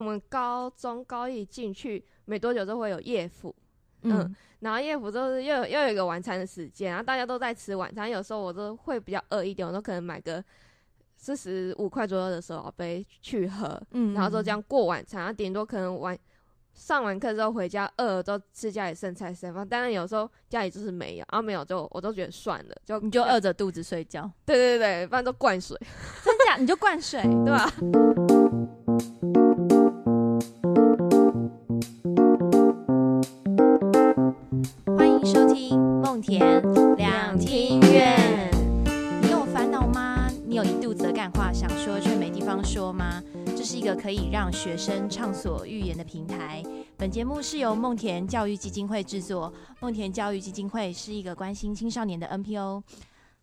我们高中高一进去没多久就会有夜辅，嗯，然后夜辅就是又有又有一个晚餐的时间，然后大家都在吃晚餐，有时候我都会比较饿一点，我都可能买个四十五块左右的手摇杯去喝，嗯然后就这样过晚餐，然后顶多可能晚上完课之后回家饿了都吃家里剩菜剩饭，当然有时候家里就是没有，然后没有就我都觉得算了，就你就饿着肚子睡觉，对对对，不然都灌水，真假？你就灌水，对吧？欢 收听梦田两厅院。你有烦恼吗？你有一肚子的干话想说却没地方说吗？这是一个可以让学生畅所欲言的平台。本节目是由梦田教育基金会制作。梦田教育基金会是一个关心青少年的 NPO。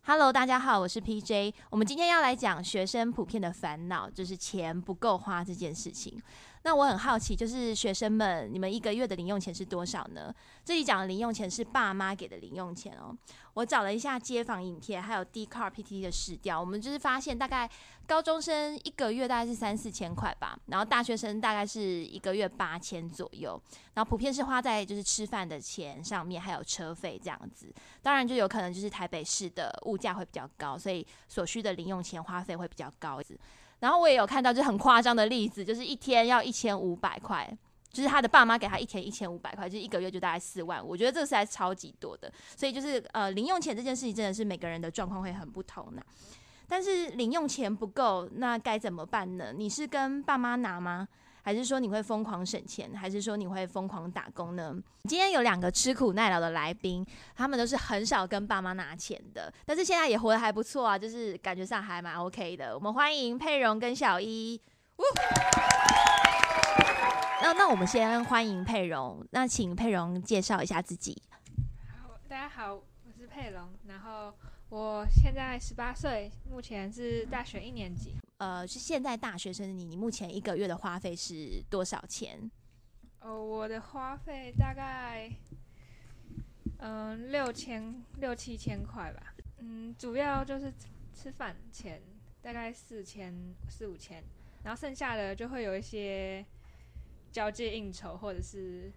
Hello，大家好，我是 PJ。我们今天要来讲学生普遍的烦恼，就是钱不够花这件事情。那我很好奇，就是学生们，你们一个月的零用钱是多少呢？这里讲的零用钱是爸妈给的零用钱哦。我找了一下街坊影片，还有 d c a r PT 的试调，我们就是发现大概高中生一个月大概是三四千块吧，然后大学生大概是一个月八千左右，然后普遍是花在就是吃饭的钱上面，还有车费这样子。当然就有可能就是台北市的物价会比较高，所以所需的零用钱花费会比较高。然后我也有看到就很夸张的例子，就是一天要一千五百块。就是他的爸妈给他一天一千五百块，就是一个月就大概四万，我觉得这个实在是超级多的。所以就是呃，零用钱这件事情真的是每个人的状况会很不同呢。但是零用钱不够，那该怎么办呢？你是跟爸妈拿吗？还是说你会疯狂省钱？还是说你会疯狂打工呢？今天有两个吃苦耐劳的来宾，他们都是很少跟爸妈拿钱的，但是现在也活得还不错啊，就是感觉上还蛮 OK 的。我们欢迎佩蓉跟小一。那那我们先欢迎佩蓉，那请佩蓉介绍一下自己。大家好，我是佩蓉，然后我现在十八岁，目前是大学一年级。呃，是现在大学生的你，你目前一个月的花费是多少钱？哦，我的花费大概嗯六千六七千块吧，嗯，主要就是吃饭钱大概四千四五千，然后剩下的就会有一些交界应酬或者是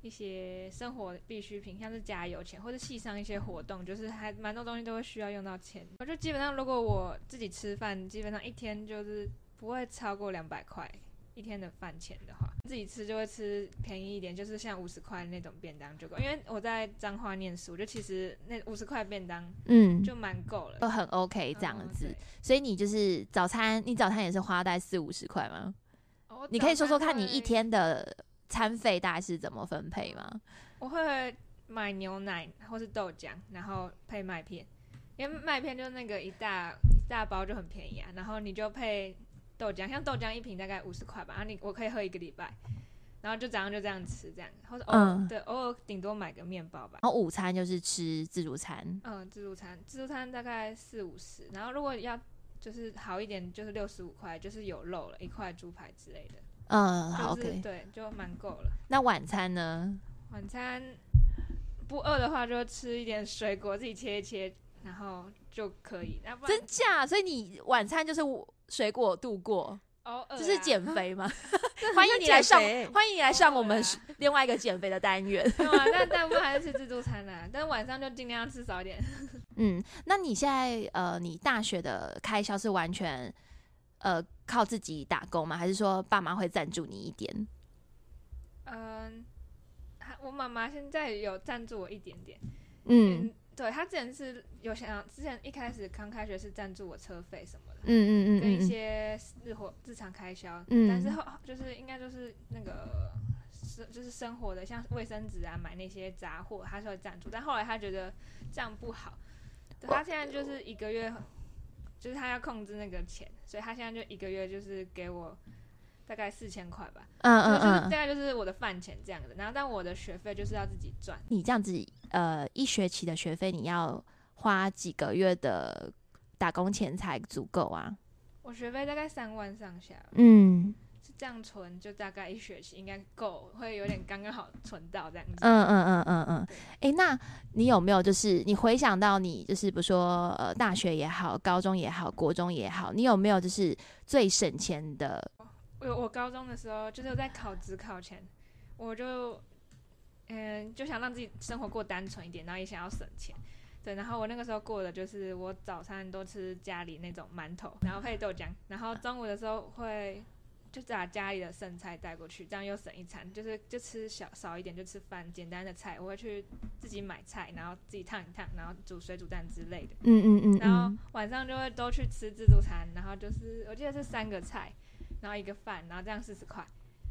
一些生活必需品，像是加油钱或者系上一些活动，就是还蛮多东西都会需要用到钱。我就基本上如果我自己吃饭，基本上一天就是不会超过两百块一天的饭钱的话，自己吃就会吃便宜一点，就是像五十块那种便当就够。因为我在彰化念书，就其实那五十块便当嗯，就蛮够了。都很 OK 这样嗯子。对所以你就是早餐，你早餐也是花大概四五十块吗？你可以说说看你一天的餐费大概是怎么分配吗？我会买牛奶或是豆浆，然后配麦片，因为麦片就那个一大一大包就很便宜啊，然后你就配豆浆，像豆浆一瓶大概五十块吧，然后你我可以喝一个礼拜，然后就早上就这样吃这样，或者偶尔、嗯对偶尔顶多买个面包吧。然后午餐就是吃自助餐，嗯，自助餐，自助餐大概四五十，然后如果要就是好一点，就是六十五块，就是有肉了，一块猪排之类的，嗯，好就是 OK。对，就蛮够了。那晚餐呢？晚餐不饿的话，就吃一点水果，自己切一切，然后就可以。那不然真假？所以你晚餐就是水果度过，偶尔、啊、这是减肥吗？欢迎你来上欢迎你来上我们另外一个减肥的单元。没有啊，但大部分还是吃自助餐啦、但是晚上就尽量吃少一点。嗯，那你现在呃，你大学的开销是完全呃靠自己打工吗？还是说爸妈会赞助你一点？嗯，还我妈妈现在有赞助我一点点。嗯对她之前是有想，之前一开始刚开学是赞助我车费什么的。嗯嗯嗯跟一些日活日常开销，嗯但是后就是应该就是那个生就是生活的，像卫生纸啊，买那些杂货，他是会赞助，但后来他觉得这样不好，对他现在就是一个月，就是他要控制那个钱，所以他现在就一个月就是给我大概四千块吧，嗯嗯就是大嗯，概就是我的饭钱这样子，然后但我的学费就是要自己赚，你这样子呃一学期的学费你要花几个月的打工钱才足够啊？我学费大概三万上下，嗯。是这样存就大概一学期应该够，会有点刚刚好存到这样子。嗯嗯嗯嗯嗯，诶，那你有没有就是你回想到你就是比如说呃大学也好，高中也好，国中也好，你有没有就是最省钱的我我高中的时候，就是在考职考前，我就嗯就想让自己生活过单纯一点，然后也想要省钱。对，然后我那个时候过的就是我早餐都吃家里那种馒头，然后配豆浆，然后中午的时候会就把家里的剩菜带过去，这样又省一餐，就是就吃小少一点，就吃饭简单的菜，我会去自己买菜，然后自己烫一烫，然后煮水煮蛋之类的。嗯嗯嗯，然后晚上就会都去吃自助餐，然后就是我记得是三个菜，然后一个饭，然后这样四十块，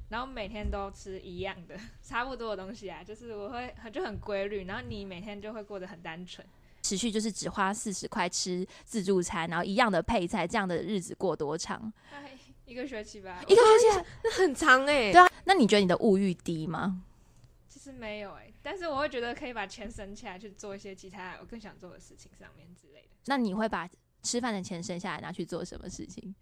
然后每天都吃一样的 差不多的东西啊，就是我会就很规律，然后你每天就会过得很单纯。持续就是只花四十块吃自助餐，然后一样的配菜，这样的日子过多长？哎，一个学期吧。一个学期那很长哎。对啊，那你觉得你的物欲低吗？其实没有哎，但是我会觉得可以把钱省起来去做一些其他我更想做的事情上面之类的。那你会把吃饭的钱省下来拿去做什么事情？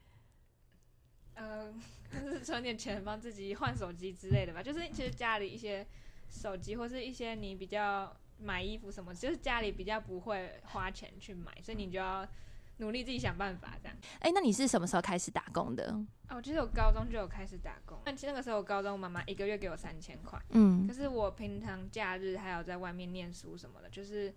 嗯，就是存点钱帮自己换手机之类的吧。就是其实家里一些手机或是一些你比较。买衣服什么，就是家里比较不会花钱去买，所以你就要努力自己想办法这样。哎，那你是什么时候开始打工的？哦，其实我高中就有开始打工。但其实那个时候我高中妈妈一个月给我三千块，嗯，可是我平常假日还有在外面念书什么的，就是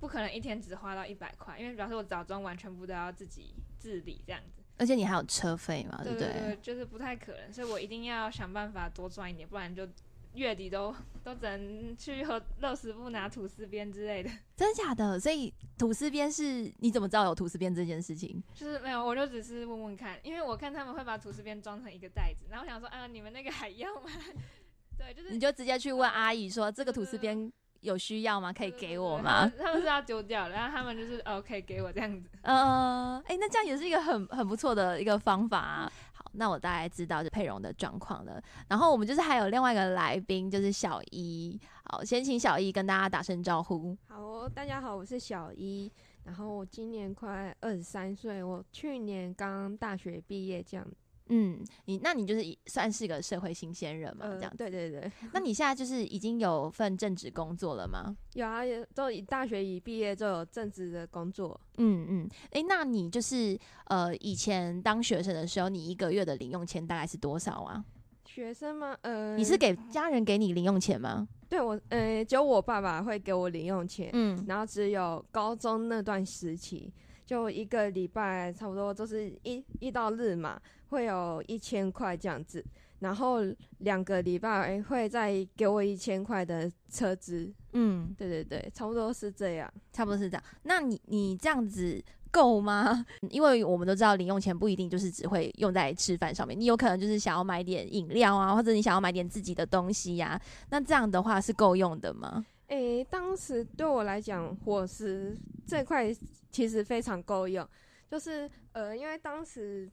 不可能一天只花到一百块，因为主要是我早中晚全部都要自己自理这样子。而且你还有车费嘛，对不对？对，就是不太可能，所以我一定要想办法多赚一点，不然就。月底都 都只能去和乐食部拿吐司边之类的，真的假的？所以吐司边是你怎么知道有吐司边这件事情？就是没有，我就只是问问看，因为我看他们会把吐司边装成一个袋子，然后想说，啊，你们那个还要吗？对，就是你就直接去问阿姨说，这个吐司边有需要吗？可以给我吗？他们是要丢掉，然后他们就是 OK 给我这样子。嗯，哎，那这样也是一个很很不错的一个方法啊。那我大概知道就佩蓉的状况了。然后我们就是还有另外一个来宾，就是小一。好，先请小一跟大家打声招呼。好，大家好，我是小一。然后我今年快二十三岁，我去年刚大学毕业，这样。嗯，你那你就是算是个社会新鲜人嘛？这样，对对对。那你现在就是已经有份正职工作了吗？有啊，都大学一毕业就有正职的工作。嗯嗯，哎，那你就是呃，以前当学生的时候，你一个月的零用钱大概是多少啊？学生吗？呃，你是给家人给你零用钱吗？对我，呃，只有我爸爸会给我零用钱。嗯，然后只有高中那段时期，就一个礼拜差不多就是一一到日嘛。会有一千块这样子，然后两个礼拜会再给我一千块的车资。嗯，对对对，差不多是这样，差不多是这样。那你你这样子够吗？因为我们都知道零用钱不一定就是只会用在吃饭上面，你有可能就是想要买点饮料啊，或者你想要买点自己的东西呀。那这样的话是够用的吗？诶，当时对我来讲，伙食这块其实非常够用，就是呃，因为当时。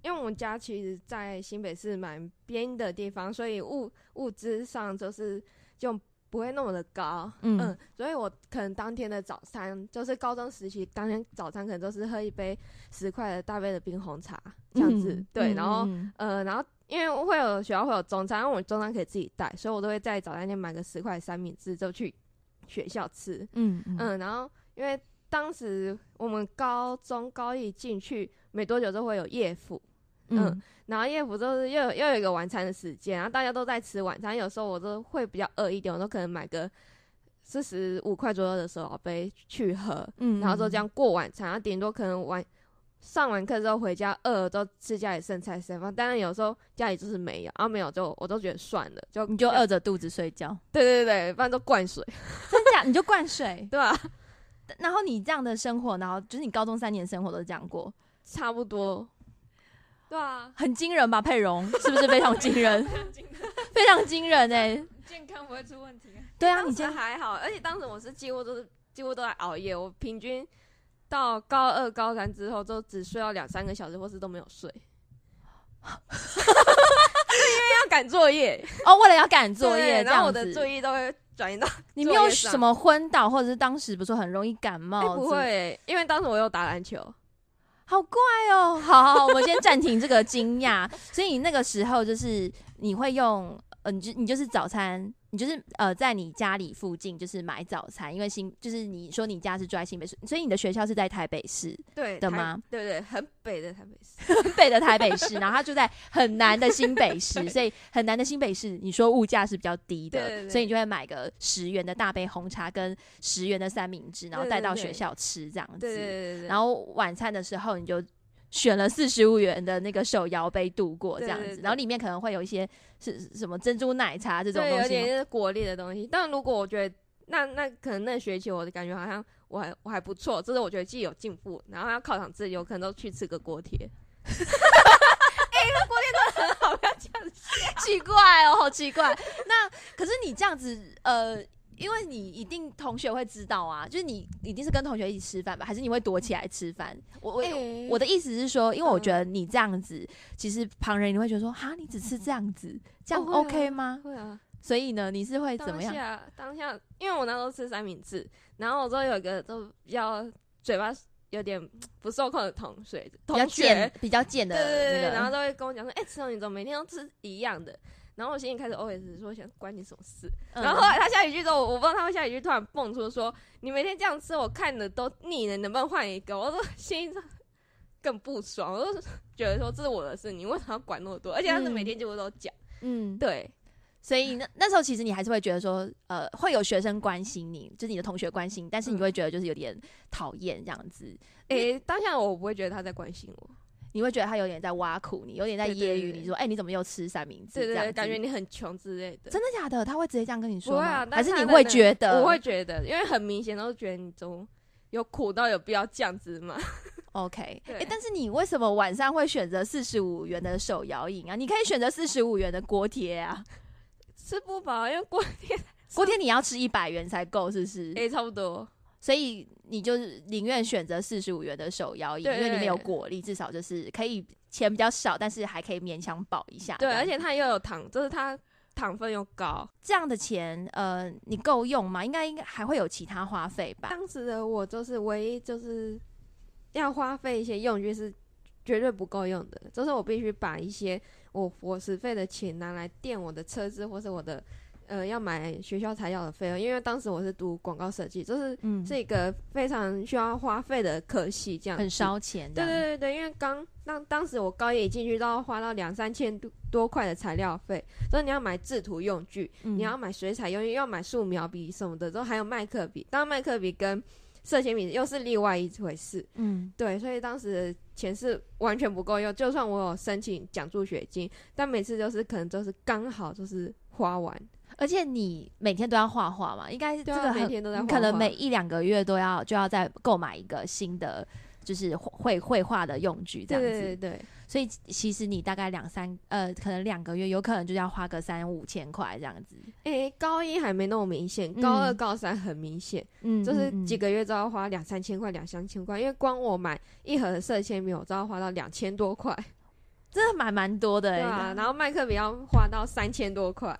因为我们家其实，在新北市蛮边的地方，所以物物资上就是就不会那么的高，嗯，所以我可能当天的早餐就是高中时期当天早餐可能都是喝一杯十块的大杯的冰红茶这样子，对，然后呃，然后因为会有学校会有中餐，因为我中餐可以自己带，所以我都会在早餐店买个十块三明治就去学校吃，嗯嗯，然后因为当时我们高中高一进去没多久就会有夜辅。嗯，然后夜府就是又又有一个晚餐的时间，然后大家都在吃晚餐，有时候我都会比较饿一点，我都可能买个四十五块左右的手摇杯去喝，嗯，然后就这样过晚餐，然后顶多可能晚上完课之后回家饿了都吃家里剩菜剩饭，当然有时候家里就是没有，然后没有就我都觉得算了，就你就饿着肚子睡觉，对对对，不然都灌水，真假你就灌水，对吧？然后你这样的生活，然后就是你高中三年生活都这样过，差不多。对啊，很惊人吧？佩蓉 是不是非常惊人？非常惊人哎！健康不会出问题。对啊，你健康还好，而且当时我是几乎都是几乎都在熬夜，我平均到高二、高三之后都只睡到两三个小时，或是都没有睡。是因为要赶作业哦，为了要赶作业，然后我的注意都会转移到 你没有什么昏倒，或者是当时不是很容易感冒？不会，因为当时我有打篮球。好怪哦！好好，我们先暂停这个惊讶。所以你那个时候就是你会用，呃，你就你就是早餐你就是呃，在你家里附近就是买早餐，因为新就是你说你家是住在新北市，所以你的学校是在台北市对的吗？对对，很北的台北市，很北的台北市，然后他住在很南的新北市，所以很南的新北市，你说物价是比较低的，所以你就会买个十元的大杯红茶跟十元的三明治，然后带到学校吃这样子。对对对对，然后晚餐的时候你就。选了四十五元的那个手摇杯度过这样子，然后里面可能会有一些是什么珍珠奶茶这种东西，有点果粒的东西。但如果我觉得那那可能那学期我的感觉好像我还我还不错，就是我觉得自己有进步，然后要考场自己有可能都去吃个锅贴。哎，那锅贴都很好，不要这样子，奇怪哦，好奇怪。那可是你这样子呃。因为你一定同学会知道啊，就是你一定是跟同学一起吃饭吧，还是你会躲起来吃饭？我我我的意思是说，因为我觉得你这样子，其实旁人你会觉得说，哈，你只吃这样子，这样 OK 吗？会啊。所以呢，你是会怎么样？当下当下，因为我那时候吃三明治，然后我说有一个都比较嘴巴有点不受控的同学，比较贱比较贱的，对对对，然后都会跟我讲说，哎，吃东西怎么每天都吃一样的？然后我心里开始 OS 说想关你什么事？然后后来他下一句之后，我不知道他会下一句突然蹦出说你每天这样吃，我看的都腻了，能不能换一个？我说 心里更不爽，我就觉得说这是我的事，你为什么要管那么多？而且他是每天几乎都讲，嗯，对。所以那那时候其实你还是会觉得说，呃，会有学生关心你，就是你的同学关心，但是你会觉得就是有点讨厌这样子。诶，当下我不会觉得他在关心我。你会觉得他有点在挖苦你，有点在揶揄你说：“哎，你怎么又吃三明治？”对对，感觉你很穷之类的。真的假的？他会直接这样跟你说吗？还是你会觉得？我会觉得，因为很明显都觉得你中有苦到有必要这样子吗？OK，哎，但是你为什么晚上会选择四十五元的手摇饮啊？你可以选择四十五元的锅贴啊，吃不饱，因为锅贴锅贴你要吃一百元才够，是不是？哎，差不多。所以你就是宁愿选择四十五元的手摇饮，因为里面有果粒，至少就是可以钱比较少，但是还可以勉强饱一下。对，而且它又有糖，就是它糖分又高，这样的钱呃，你够用吗？应该应该还会有其他花费吧？当时的我就是唯一就是要花费一些用具是绝对不够用的，就是我必须把一些我伙食费的钱拿来垫我的车子或是我的。呃，要买学校材料的费用，因为当时我是读广告设计，就是是一个非常需要花费的科系，这样很烧钱。对对对对，因为刚当当时我高一进去都要花到两三千多多块的材料费，所以你要买制图用具，你要买水彩用具，要买素描笔什么的，之后还有麦克笔。当麦克笔跟色铅笔又是另外一回事。嗯，对，所以当时钱是完全不够用，就算我有申请奖助学金，但每次就是可能就是刚好就是花完。而且你每天都要画画嘛，应该这个每天都在，可能每一两个月都要就要再购买一个新的，就是绘绘画的用具这样子。对对对。所以其实你大概两三呃，可能两个月，有可能就要花个三五千块这样子。诶，高一还没那么明显，高二高三很明显，嗯，就是几个月都要花两三千块，两三千块，因为光我买一盒的色铅笔，我都要花到两千多块，真的蛮蛮多的。对啊，然后麦克笔要花到三千多块。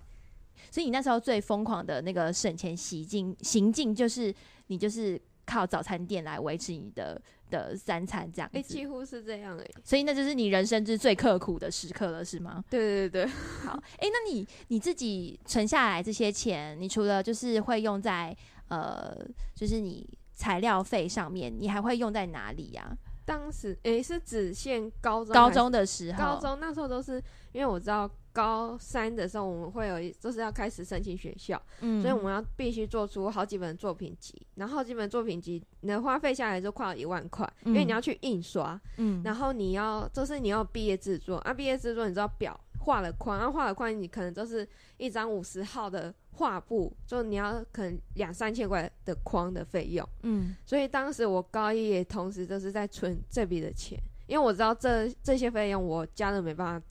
所以你那时候最疯狂的那个省钱行径，行径就是你就是靠早餐店来维持你的的三餐这样子，几乎是这样诶。所以那就是你人生之最刻苦的时刻了，是吗？对对对。好，哎，那你你自己存下来这些钱，你除了就是会用在呃，就是你材料费上面，你还会用在哪里呀？当时诶，是只限高中，高中的时候，高中那时候都是因为我知道。高三的时候，我们会有就是要开始申请学校，嗯，所以我们要必须做出好几本作品集，然后几本作品集，你的花费下来就快要一万块，因为你要去印刷，嗯，然后你要就是你要毕业制作啊，毕业制作你知道表画了框，然后画了框，你可能就是一张五十号的画布，就你要可能两三千块的框的费用，嗯，所以当时我高一也同时就是在存这笔的钱，因为我知道这这些费用我家人没办法。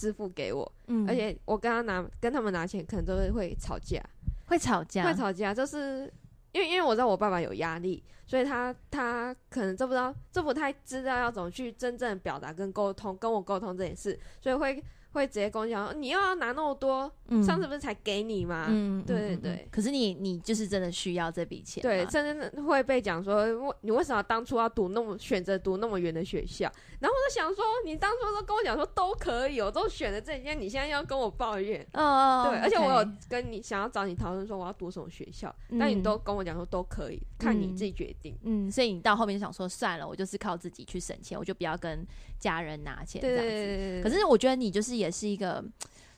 支付给我，嗯，而且我跟他拿，跟他们拿钱，可能都是会吵架，会吵架，会吵架，就是因为因为我知道我爸爸有压力，所以他他可能这不知道，这不太知道要怎么去真正表达跟沟通，跟我沟通这件事，所以会会直接跟我讲，你又要拿那么多，嗯上次不是才给你吗？嗯，对对对可是你你就是真的需要这笔钱，对，甚至会被讲说，为你为什么当初要读那么选择读那么远的学校？然后我就想说，你当初都跟我讲说都可以，我都选了这一间，你现在要跟我抱怨？嗯，嗯，对，而且我有跟你想要找你讨论说我要读什么学校，嗯但你都跟我讲说都可以，看你嗯自己决定。嗯，所以你到后面就想说，算了，我就是靠自己去省钱，我就不要跟家人拿钱这对样子。可是我觉得你就是也是一个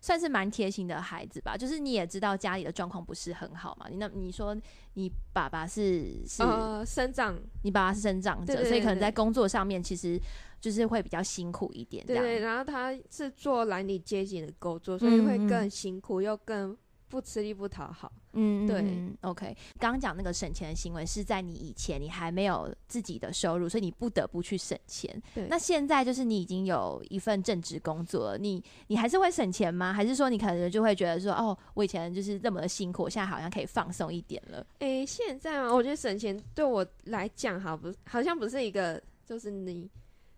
算是蛮贴心的孩子吧，就是你也知道家里的状况不是很好嘛。你那你说你爸爸是是、呃，生长，你爸爸是生长者，所以可能在工作上面其实就是会比较辛苦一点。对对，然后他是做蓝领阶级的工作，所以会更辛苦，又更不吃力不讨好。嗯，对嗯，OK。刚刚讲那个省钱的行为是在你以前你还没有自己的收入，所以你不得不去省钱。对那现在就是你已经有一份正职工作了，你你还是会省钱吗？还是说你可能就会觉得说，哦，我以前就是这么的辛苦，我现在好像可以放松一点了？诶，现在嘛，我觉得省钱对我来讲，好不好像不是一个，就是你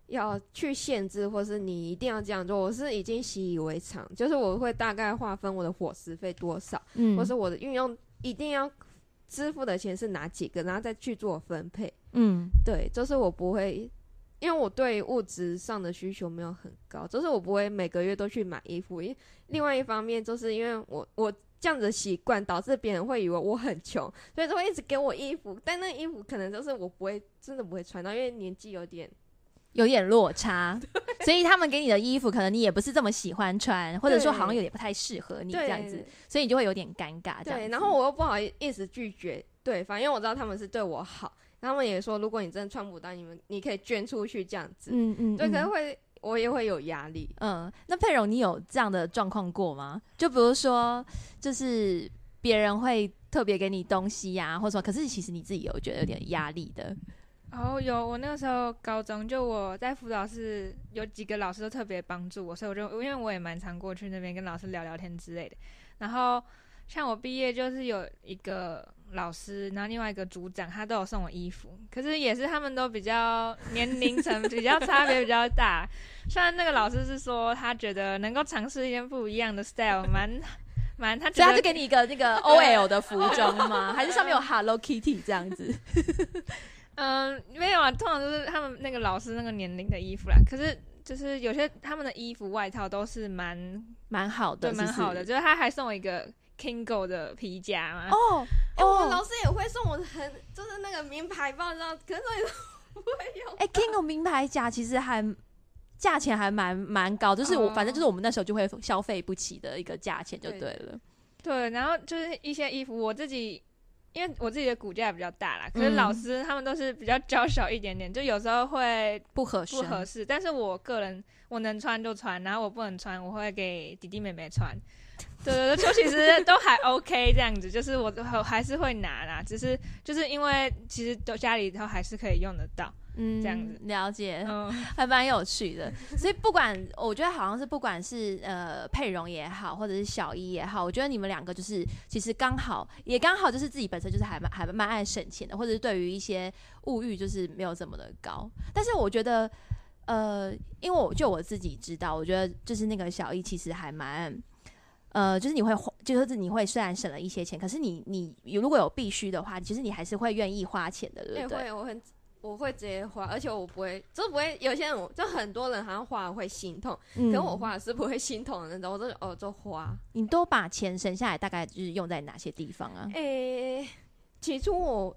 要去限制，或是你一定要这样做。我是已经习以为常，就是我会大概划分我的伙食费多少，嗯或是我的运用一定要支付的钱是哪几个，然后再去做分配。嗯对，就是我不会，因为我对物质上的需求没有很高，就是我不会每个月都去买衣服。因另外一方面，就是因为我我这样子的习惯，导致别人会以为我很穷，所以就会一直给我衣服，但那衣服可能就是我不会真的不会穿到，因为年纪有点。有点落差，所以他们给你的衣服可能你也不是这么喜欢穿，或者说好像有点不太适合你这样子，所以你就会有点尴尬这样对，然后我又不好意思拒绝对方，因为我知道他们是对我好，他们也说如果你真的穿不到，你们你可以捐出去这样子。嗯嗯，对，可能嗯会我也会有压力。嗯，那佩蓉，你有这样的状况过吗？就比如说，就是别人会特别给你东西呀、或者说，可是其实你自己有觉得有点压力的。哦，有，我那个时候高中就我在辅导室有几个老师都特别帮助我，所以我就因为我也蛮常过去那边跟老师聊聊天之类的。然后像我毕业就是有一个老师，然后另外一个组长，他都有送我衣服，可是也是他们都比较年龄层比较差别比较大。虽然那个老师是说他觉得能够尝试一件不一样的 style，蛮蛮他他就给你一个那个 OL 的服装吗？还是上面有 Hello Kitty 这样子？嗯，没有啊，通常都是他们那个老师那个年龄的衣服啦。可是就是有些他们的衣服外套都是蛮蛮好的，对蛮好的，就是他还送我一个 Kingo 的皮夹嘛。哦哎、我们哦，老师也会送我很就是那个名牌包，你知道，可是我也不会用。哎、，Kingo 名牌夹其实还价钱还蛮蛮高，就是我、哦反正就是我们那时候就会消费不起的一个价钱就对对了。对，然后就是一些衣服我自己。因为我自己的骨架比较大啦，可是嗯老师他们都是比较娇小一点点，就有时候会不合适，不合适。但是我个人我能穿就穿，然后我不能穿我会给弟弟妹妹穿。对对对，就其实都还 OK 这样子，就是我都还是会拿啦，只是就是因为其实都家里头还是可以用得到，嗯，这样子了解。嗯，还蛮有趣的。所以不管我觉得好像是不管是呃佩蓉也好，或者是小一也好，我觉得你们两个就是其实刚好也刚好就是自己本身就是还蛮还蛮爱省钱的，或者是对于一些物欲就是没有这么的高。但是我觉得呃，因为我就我自己知道，我觉得就是那个小一其实还蛮。呃，就是你会花，就是你会虽然省了一些钱，可是你你如果有必须的话，其实你还是会愿意花钱的，对不对？会，我很我会直接花，而且我不会，就不会。有些人我就很多人好像花了会心痛，嗯可是我花的是不会心痛的那种，我就哦就花。你都把钱省下来，大概就是用在哪些地方啊？诶、起初我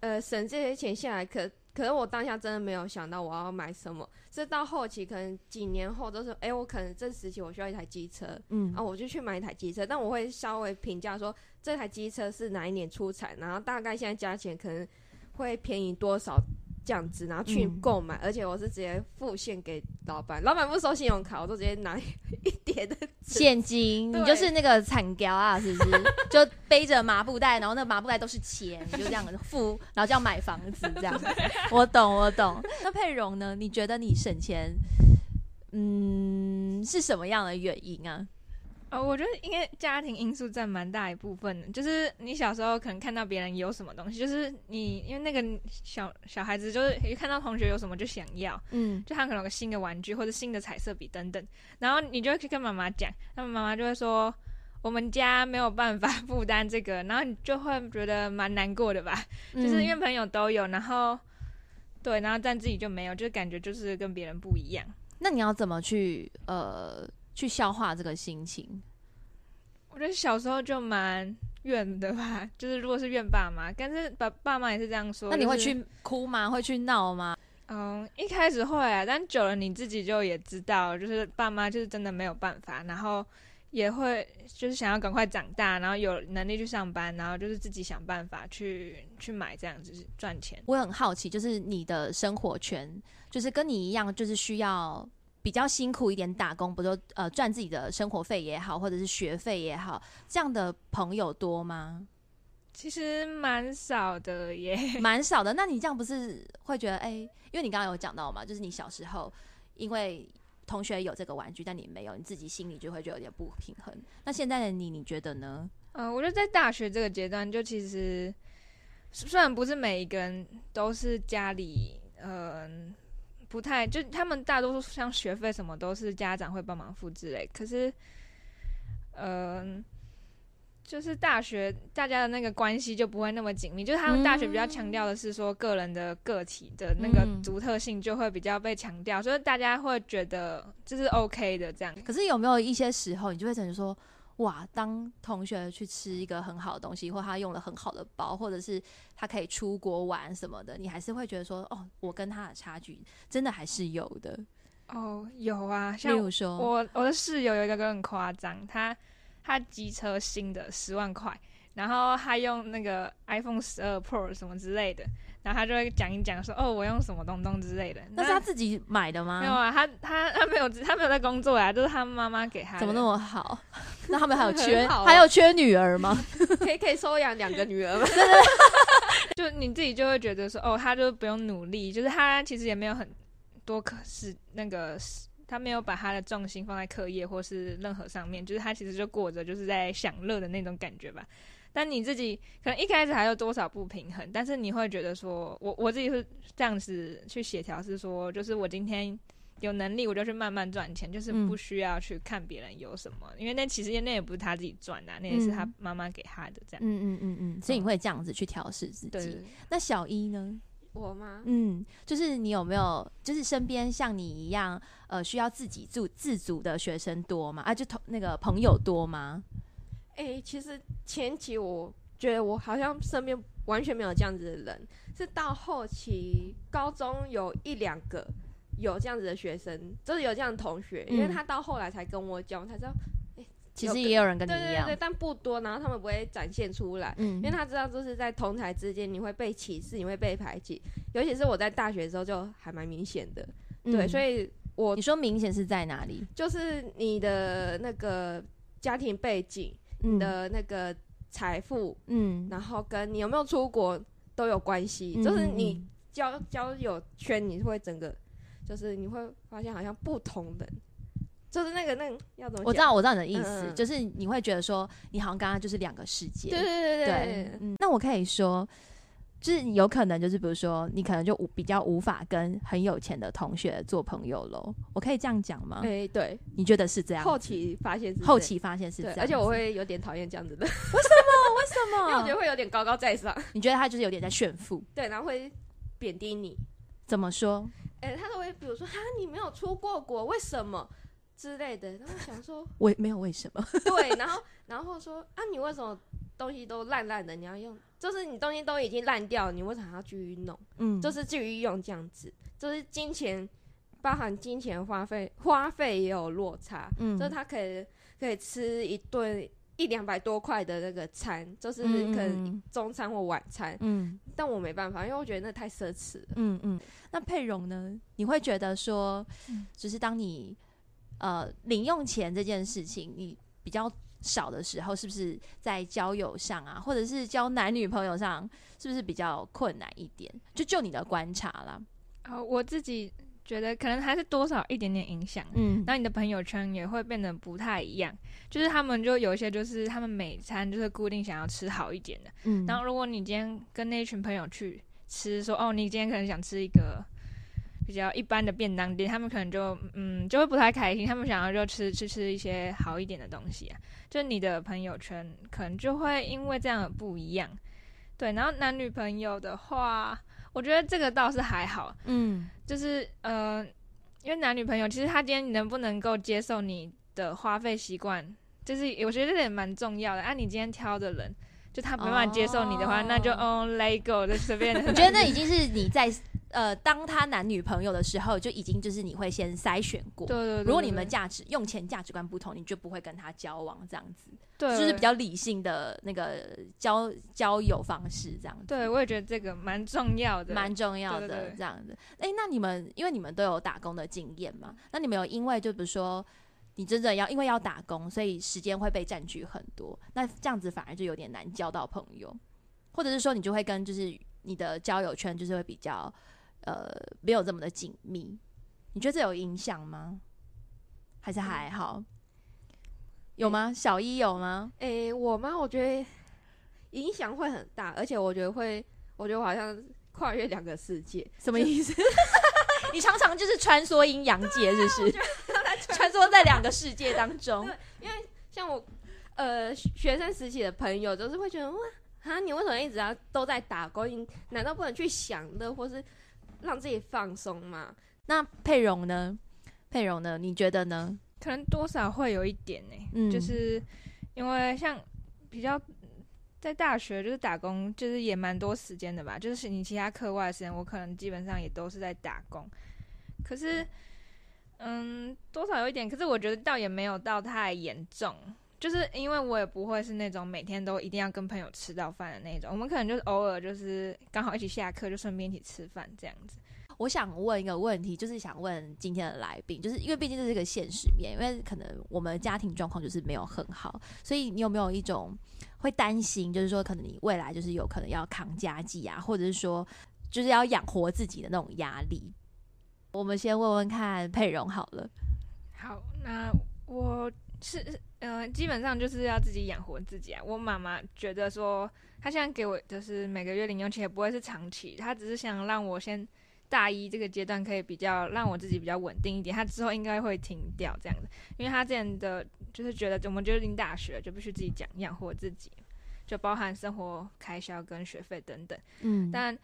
呃省这些钱下来，可可是我当下真的没有想到我要买什么，是到后期可能几年后都是，诶、我可能这时期我需要一台机车，嗯啊，我就去买一台机车，但我会稍微评价说这台机车是哪一年出产，然后大概现在价钱可能会便宜多少这样子，然后去嗯购买，而且我是直接付现给老板，老板不收信用卡，我都直接拿 一叠的现金，你就是那个惨雕啊，是不是？就背着麻布袋，然后那麻布袋都是钱，你就这样付，然后就要买房子这样子。我懂，我懂。那佩蓉呢？你觉得你省钱，嗯，是什么样的原因啊？呃，我觉得应该家庭因素占蛮大一部分的，就是你小时候可能看到别人有什么东西，就是你因为那个小小孩子就是一看到同学有什么就想要，嗯，就他可能有个新的玩具或者新的彩色笔等等，然后你就会去跟妈妈讲，那么妈妈就会说我们家没有办法 负担这个，然后你就会觉得蛮难过的吧，就是因为嗯朋友都有，然后对，然后但自己就没有，就感觉就是跟别人不一样。那你要怎么去呃去消化这个心情？我觉得小时候就蛮怨的吧，就是如果是怨爸妈，但是爸爸妈也是这样说。那你会去哭吗？会去闹吗？嗯，一开始会啊，但久了你自己就也知道，就是爸妈就是真的没有办法，然后也会就是想要赶快长大，然后有能力去上班，然后就是自己想办法去去买这样子赚钱。我很好奇，就是你的生活圈，就是跟你一样，就是需要比较辛苦一点打工，不就呃赚自己的生活费也好，或者是学费也好，这样的朋友多吗？其实蛮少的耶，蛮少的。那你这样不是会觉得，哎、因为你刚刚有讲到嘛，就是你小时候因为同学有这个玩具，但你没有，你自己心里就会觉得有点不平衡。那现在的你，你觉得呢？嗯，我觉得在大学这个阶段，就其实虽然不是每一个人都是家里，嗯、不太，就他们大多数像学费什么都是家长会帮忙付之类，可是，嗯、就是大学大家的那个关系就不会那么紧密，就是他们大学比较强调的是说个人的个体的那个嗯独特性就会比较被强调，所以大家会觉得这是 OK 的这样。可是有没有一些时候，你就会觉得说，哇，当同学去吃一个很好的东西，或他用了很好的包，或者是他可以出国玩什么的，你还是会觉得说，哦，我跟他的差距真的还是有的。哦，有啊，例像如说，我我的室友有一个更夸张，他他机车新的十万块，然后他用那个 iPhone 十二 Pro 什么之类的，然后他就会讲一讲说哦我用什么东东之类的。那是他自己买的吗？没有啊，他他他没有他没有在工作啊，就是他妈妈给他。怎么那么好？那他们还有缺，还有缺女儿吗？可以可以收养两个女儿吗？就你自己就会觉得说哦，他就不用努力，就是他其实也没有很多可是那个他没有把他的重心放在课业或是任何上面，就是他其实就过着就是在享乐的那种感觉吧。但你自己可能一开始还有多少不平衡，但是你会觉得说，我我自己是这样子去协调，是说，就是我今天有能力，我就去慢慢赚钱，就是嗯不需要去看别人有什么，因为那其实那也不是他自己赚的、那也是他嗯妈妈给他的这样。嗯嗯嗯嗯，所以你会这样子去调试自己。那小一呢？我吗？嗯，就是你有没有，就是身边像你一样，呃，需要自己住自主的学生多吗？啊，就同那个朋友多吗？哎、其实前期我觉得我好像身边完全没有这样子的人，是到后期高中有一两个有这样子的学生，就是有这样的同学，因为嗯他到后来才跟我讲，我才知道，其实也有人跟你一样对对对对，，但不多，然后他们不会展现出来。嗯因为他知道，就是在同台之间，你会被歧视，你会被排挤，尤其是我在大学的时候就还蛮明显的。对，所以以我嗯你说明显是在哪里？就是你的那个家庭背景、嗯你的那个财富，嗯然后跟你有没有出国都有关系。就是你交交友圈，你会整个就是你会发现好像不同人，就是那个那个要怎么讲？我知道，我知道你的意思，就是你会觉得说，你好像刚刚就是两个世界。对对对对对，嗯，那我可以说，就是有可能就是比如说，你可能就无比较无法跟很有钱的同学做朋友喽。我可以这样讲吗？哎、对，你觉得是这样？后期发现是后期发现是这，样，而且我会有点讨厌这样子的，为什么？为什么 因为我觉得会有点高高在上，你觉得他就是有点在炫富？对，然后会贬低你。怎么说？哎、他都会比如说，哈，你没有出过国，为什么之类的。然后想说，为没有为什么？对，然后然后说啊，你为什么东西都烂烂的？你要用，就是你东西都已经烂掉了，你为什么还要继续弄？嗯，就是继续用这样子，就是金钱，包含金钱花费，花费也有落差。嗯就是他可以可以吃一顿一两百多块的那个餐，就是可嗯能嗯中餐或晚餐，嗯但我没办法，因为我觉得那太奢侈了。嗯嗯。那佩蓉呢？你会觉得说，嗯就是当你呃零用钱这件事情，你比较少的时候，是不是在交友上啊，或者是交男女朋友上，是不是比较困难一点？就就你的观察啦。呃，我自己觉得可能还是多少一点点影响。嗯，那你的朋友圈也会变得不太一样，就是他们就有一些就是他们每餐就是固定想要吃好一点的，嗯，然后如果你今天跟那一群朋友去吃，说哦你今天可能想吃一个比较一般的便当店，他们可能就嗯就会不太开心，他们想要就吃吃吃一些好一点的东西啊，就你的朋友圈可能就会因为这样的不一样，对，然后男女朋友的话，我觉得这个倒是还好，嗯就是呃，因为男女朋友，其实他今天能不能够接受你的花费习惯，就是我觉得这点蛮重要的。啊，你今天挑的人，就他没办法接受你的话，那就哦哦 let go 就随便。我觉得那已经是你在呃当他男女朋友的时候，就已经就是你会先筛选过。对对对，如果你们价值用钱价值观不同，你就不会跟他交往这样子，对就是比较理性的那个交交友方式这样子。对，我也觉得这个蛮重要的，蛮重要的，这样子。哎、那你们因为你们都有打工的经验嘛，那你们有因为就比如说你真的要因为要打工，所以时间会被占据很多，那这样子反而就有点难交到朋友，或者是说你就会跟就是你的交友圈就是会比较呃没有这么的紧密，你觉得这有影响吗？还是还好？有吗？小一有吗？诶、我吗？我觉得影响会很大，而且我觉得会，我觉得我好像跨越两个世界。什么意思？你常常就是穿梭阴阳界，是不是？穿梭在两个世界当中。因为像我，呃，学生时期的朋友，就是会觉得哇，啊，你为什么一直要都在打工？你难道不能去享乐，或是让自己放松嘛？那佩蓉呢？佩蓉呢？你觉得呢？可能多少会有一点呢、嗯就是因为像比较在大学就是打工，就是也蛮多时间的吧。就是你其他课外的时间，我可能基本上也都是在打工。可是，嗯，多少有一点，可是我觉得倒也没有到太严重。就是因为我也不会是那种每天都一定要跟朋友吃到饭的那种，我们可能就是偶尔就是刚好一起下课，就顺便一起吃饭这样子。我想问一个问题，就是想问今天的来宾，就是因为毕竟这是一个现实面，因为可能我们家庭状况就是没有很好，所以你有没有一种会担心，就是说可能你未来就是有可能要扛家计啊，或者是说就是要养活自己的那种压力？我们先问问看佩蓉好了。好，那我是呃，基本上就是要自己养活自己啊。我妈妈觉得说，她现在给我就是每个月零用钱也不会是长期，她只是想让我先大一这个阶段可以比较让我自己比较稳定一点，她之后应该会停掉这样子，因为她之前的就是觉得我们就是进大学就必须自己讲养活自己，就包含生活开销跟学费等等。嗯但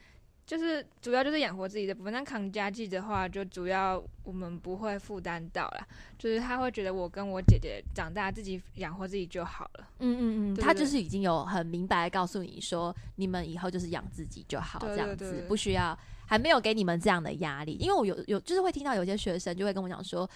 就是主要就是养活自己的部分，但扛家计的话，就主要我们不会负担到啦。就是他会觉得我跟我姐姐长大自己养活自己就好了。嗯嗯嗯，对对他就是已经有很明白地告诉你说，你们以后就是养自己就好，这样子不需要，还没有给你们这样的压力。因为我有有就是会听到有些学生就会跟我讲说。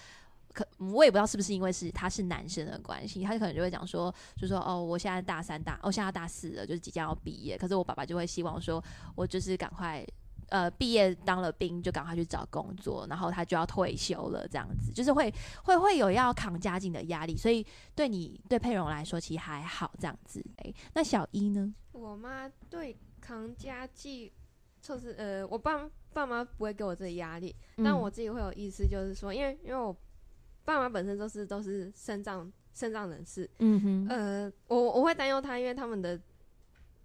可我也不知道是不是因为是他是男生的关系，他就可能就会讲说，就说哦，我现在大三大，哦，现在大四了，就是即将要毕业。可是我爸爸就会希望说，我就是赶快呃毕业当了兵，就赶快去找工作，然后他就要退休了，这样子就是会会会有要扛家境的压力，所以对你对佩蓉来说其实还好这样子。诶那小一呢？我妈对扛家计，就是呃，我爸爸妈不会给我这个压力，但嗯我自己会有意思，就是说，因为因为我爸妈本身都是都是肾脏肾脏人士，嗯哼。呃，我我会担忧他，因为他们的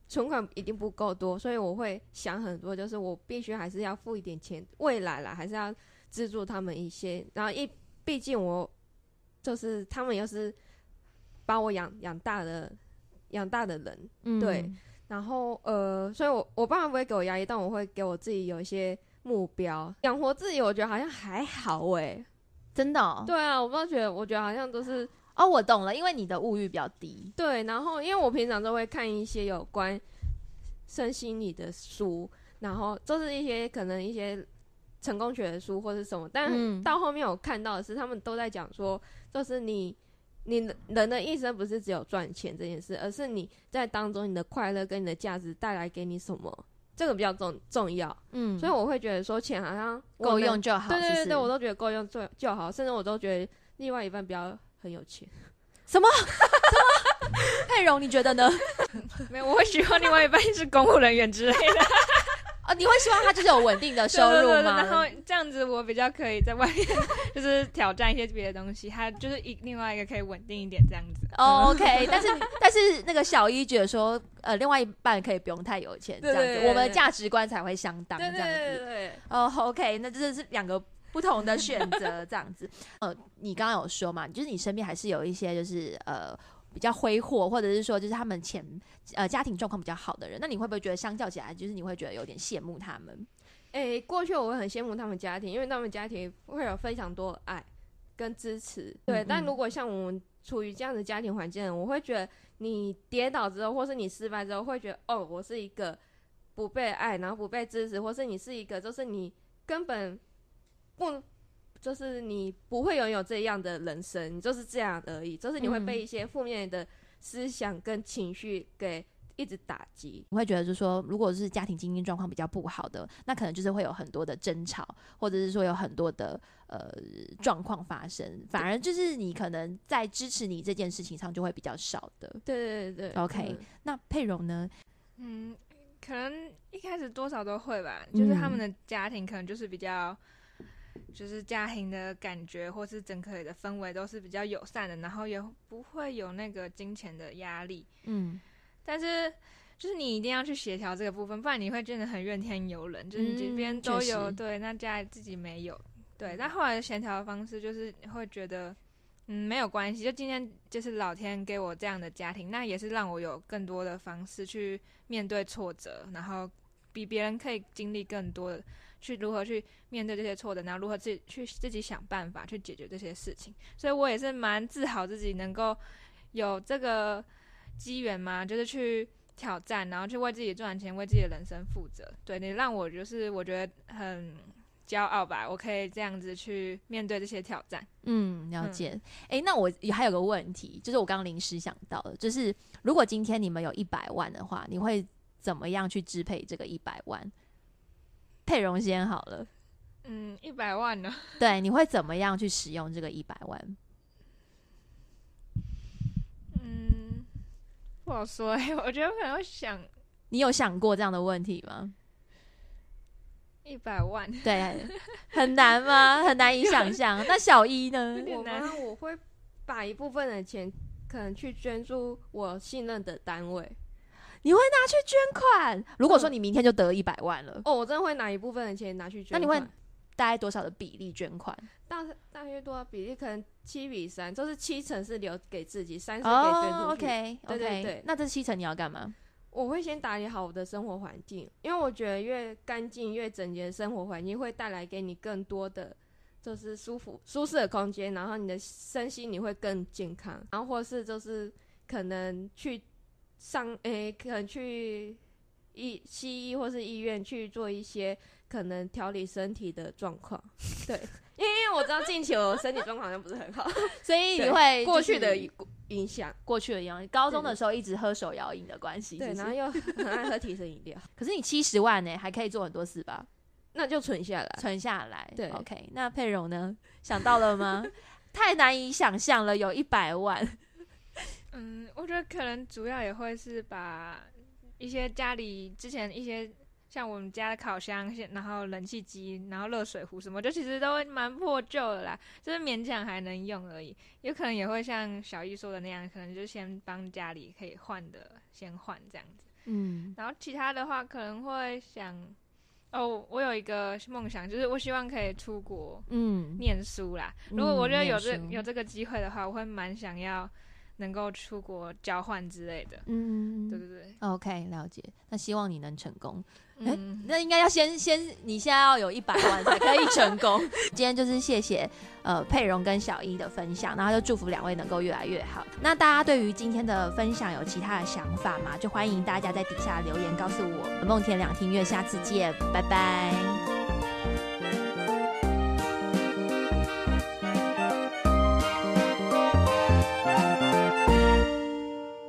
存款一定不够多，所以我会想很多，就是我必须还是要付一点钱，未来啦还是要资助他们一些，然后一毕竟我就是他们又是把我养养大的养大的人，嗯对。然后呃，所以我我爸妈不会给我压力，但我会给我自己有一些目标，养活自己，我觉得好像还好诶。真的哦对啊，我不知道觉得，我觉得好像都是哦，我懂了，因为你的物欲比较低。对，然后因为我平常都会看一些有关身心理的书，然后就是一些可能一些成功学的书或是什么，但嗯到后面我看到的是他们都在讲说，就是你你的人的一生不是只有赚钱这件事，而是你在当中你的快乐跟你的价值带来给你什么，这个比较重重要。嗯所以我会觉得说钱好像够用就好。对对对我都觉得够用就就好，甚至我都觉得另外一半比较很有钱。什么？什么 佩蓉，你觉得呢？没有，我会希望另外一半是公务人员之类的。哦，哦，你会希望他就是有稳定的收入吗？然后这样子我比较可以在外面就是挑战一些别的东西，他就是一另外一个可以稳定一点这样子。哦，OK，但是但是那个小一觉得说，呃，另外一半可以不用太有钱这样子，我们的价值观才会相当这样子。对对对。哦，OK，那这是两个不同的选择这样子。呃，你刚刚有说嘛，就是你身边还是有一些就是呃。比较挥霍，或者是说，就是他们钱呃家庭状况比较好的人，那你会不会觉得相较起来，就是你会觉得有点羡慕他们？诶，过去我会很羡慕他们家庭，因为他们家庭会有非常多的爱跟支持。对，但如果像我们处于这样的家庭环境，我会觉得你跌倒之后，或是你失败之后，会觉得哦，我是一个不被爱，然后不被支持，或是你是一个，就是你根本不。就是你不会拥有这样的人生，你就是这样而已。就是你会被一些负面的思想跟情绪给一直打击。你会觉得，就是说，如果是家庭经济状况比较不好的，那可能就是会有很多的争吵，或者是说有很多的呃状况发生。反而就是你可能在支持你这件事情上就会比较少的。对对对对。OK，那佩蓉呢？嗯，可能一开始多少都会吧。就是他们的家庭可能就是比较。就是家庭的感觉，或是整个的氛围都是比较友善的，然后也不会有那个金钱的压力。嗯，但是就是你一定要去协调这个部分，不然你会真的很怨天尤人。就是你这边都有对，那家里自己没有对。但后来的协调的方式就是会觉得，嗯，没有关系。就今天就是老天给我这样的家庭，那也是让我有更多的方式去面对挫折，然后比别人可以经历更多的。去如何去面对这些挫折，然后如何自己去自己想办法去解决这些事情，所以我也是蛮自豪自己能够有这个机缘嘛，就是去挑战，然后去为自己赚钱，为自己的人生负责。对你让我就是我觉得很骄傲吧，我可以这样子去面对这些挑战。嗯，了解。哎，那我还有个问题，就是我刚刚临时想到的，就是如果今天你们有一百万的话，你会怎么样去支配这个一百万？佩蓉先好了，嗯，一百万呢？对，你会怎么样去使用这个一百万？嗯，不好说哎，我觉得可能会想，你有想过这样的问题吗？一百万，对，很难吗？很难以想象。那小一呢？我呢？我会把一部分的钱可能去捐助我信任的单位。你会拿去捐款？如果说你明天就得一百万了，哦，我真的会拿一部分的钱拿去捐。那你会大概多少的比例捐款？大大约多少比例？可能七比三，就是七成是留给自己，三成给捐出去。OK，对对对。那这七成你要干嘛？我会先打理好我的生活环境，因为我觉得越干净、越整洁的生活环境会带来给你更多的就是舒服、舒适的空间，然后你的身心你会更健康。然后或是就是可能去。上诶，可能去医西医或是医院去做一些可能调理身体的状况，对，因为我知道近期我身体状况好像不是很好，所以你会过去的影响，过去的影响，高中的时候一直喝手摇饮的关系，对，然后又很爱喝提神饮料，可是你七十万呢，还可以做很多事吧？那就存下来，存下来，对，OK。那佩蓉呢？想到了吗？太难以想象了，有一百万。嗯，我觉得可能主要也会是把一些家里之前一些像我们家的烤箱，然后冷气机，然后热水壶什么，就其实都蛮破旧的啦，就是勉强还能用而已。有可能也会像小易说的那样，可能就先帮家里可以换的先换这样子。嗯，然后其他的话可能会想，哦，我有一个梦想，就是我希望可以出国，嗯，念书啦。如果我觉得有这有这个机会的话，我会蛮想要。能够出国交换之类的，嗯，对对对，OK，了解。那希望你能成功。哎，那应该要先先，你现在要有一百万才可以成功。今天就是谢谢呃佩蓉跟小一的分享，然后就祝福两位能够越来越好。那大家对于今天的分享有其他的想法吗？就欢迎大家在底下留言告诉我。梦田两厅院，下次见，拜拜。